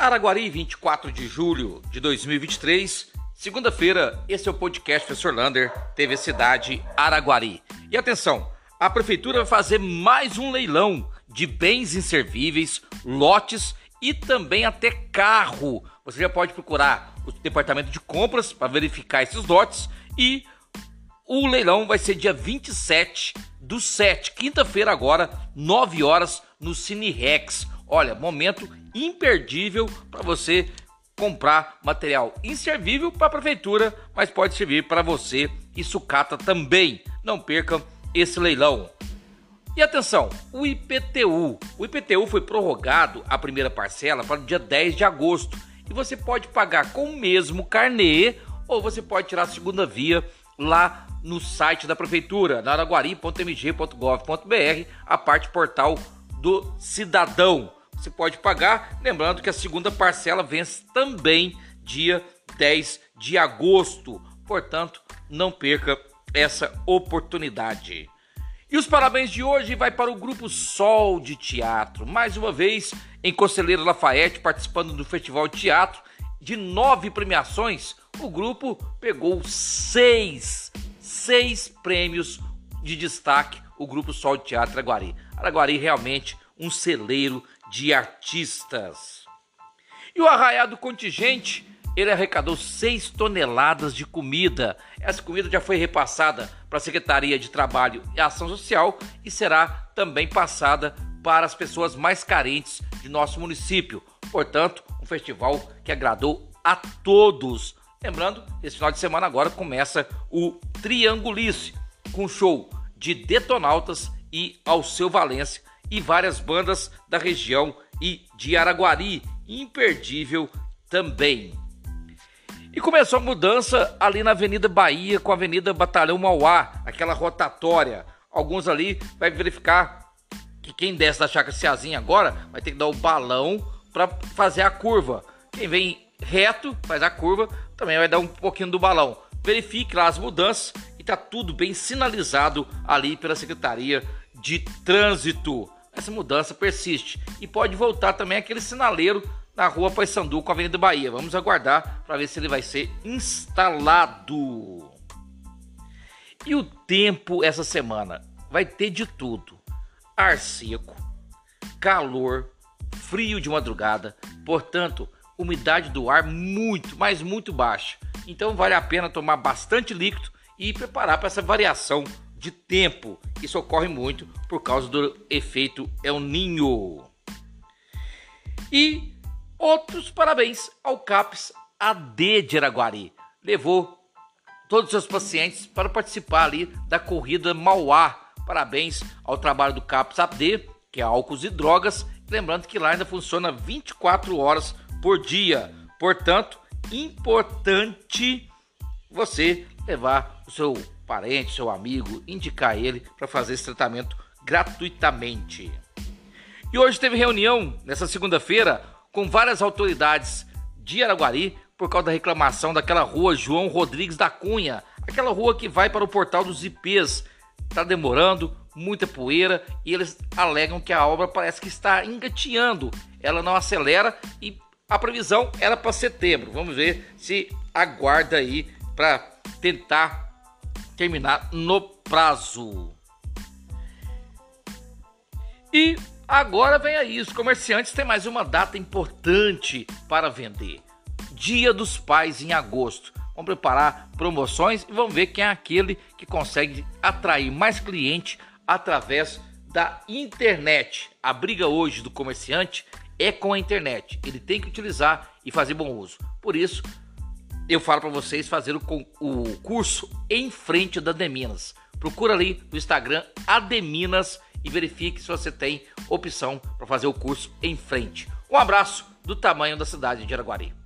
Araguari, 24 de julho de 2023, segunda-feira. Esse é o podcast Professor Lander, TV Cidade Araguari. E atenção, a prefeitura vai fazer mais um leilão de bens inservíveis, lotes e também até carro. Você já pode procurar o departamento de compras para verificar esses lotes e o leilão vai ser dia 27 do 7, quinta-feira agora, 9 horas no Cine Rex. Olha, momento imperdível para você comprar material inservível para a prefeitura, mas pode servir para você e sucata também. Não percam esse leilão. E atenção, o IPTU. O IPTU foi prorrogado a primeira parcela para o dia 10 de agosto e você pode pagar com o mesmo carnê ou você pode tirar a segunda via lá no site da prefeitura, na araguari.mg.gov.br, a parte portal do cidadão você pode pagar. Lembrando que a segunda parcela vence também dia 10 de agosto. Portanto, não perca essa oportunidade. E os parabéns de hoje vai para o grupo Sol de Teatro. Mais uma vez em Conselheiro Lafayette, participando do Festival de Teatro. De nove premiações, o grupo pegou seis, seis prêmios de destaque. O grupo Sol de Teatro Araguari. Araguari realmente um celeiro de artistas. E o arraiado contingente, ele arrecadou 6 toneladas de comida. Essa comida já foi repassada para a Secretaria de Trabalho e Ação Social e será também passada para as pessoas mais carentes de nosso município. Portanto, um festival que agradou a todos. Lembrando, esse final de semana agora começa o Triangulice, com show de Detonautas e Alceu Valência e várias bandas da região e de Araguari, imperdível também. E começou a mudança ali na Avenida Bahia com a Avenida Batalhão Mauá, aquela rotatória. Alguns ali vai verificar que quem desce da Chácara Ceazinha agora vai ter que dar o balão para fazer a curva. Quem vem reto, faz a curva, também vai dar um pouquinho do balão. Verifique lá as mudanças e tá tudo bem sinalizado ali pela Secretaria de Trânsito essa mudança persiste e pode voltar também aquele sinaleiro na rua Paysandu com a Avenida Bahia. Vamos aguardar para ver se ele vai ser instalado. E o tempo essa semana vai ter de tudo: ar seco, calor, frio de madrugada, portanto, umidade do ar muito, mas muito baixa. Então vale a pena tomar bastante líquido e preparar para essa variação de tempo. Isso ocorre muito por causa do efeito El Ninho. E outros parabéns ao CAPS AD de Araguari. Levou todos os seus pacientes para participar ali da corrida Mauá. Parabéns ao trabalho do CAPS AD, que é álcools e drogas. Lembrando que lá ainda funciona 24 horas por dia. Portanto, importante você levar o seu parente, seu amigo, indicar ele para fazer esse tratamento gratuitamente. E hoje teve reunião, nessa segunda-feira, com várias autoridades de Araguari por causa da reclamação daquela rua João Rodrigues da Cunha, aquela rua que vai para o portal dos IPs. Está demorando, muita poeira e eles alegam que a obra parece que está engateando. Ela não acelera e a previsão era para setembro. Vamos ver se aguarda aí para tentar terminar no prazo. E agora vem aí, os comerciantes têm mais uma data importante para vender. Dia dos Pais em agosto. Vamos preparar promoções e vamos ver quem é aquele que consegue atrair mais cliente através da internet. A briga hoje do comerciante é com a internet. Ele tem que utilizar e fazer bom uso. Por isso, eu falo para vocês fazer o, o curso em frente da Deminas. Procura ali no Instagram Ademinas e verifique se você tem opção para fazer o curso em frente. Um abraço do tamanho da cidade de Araguari.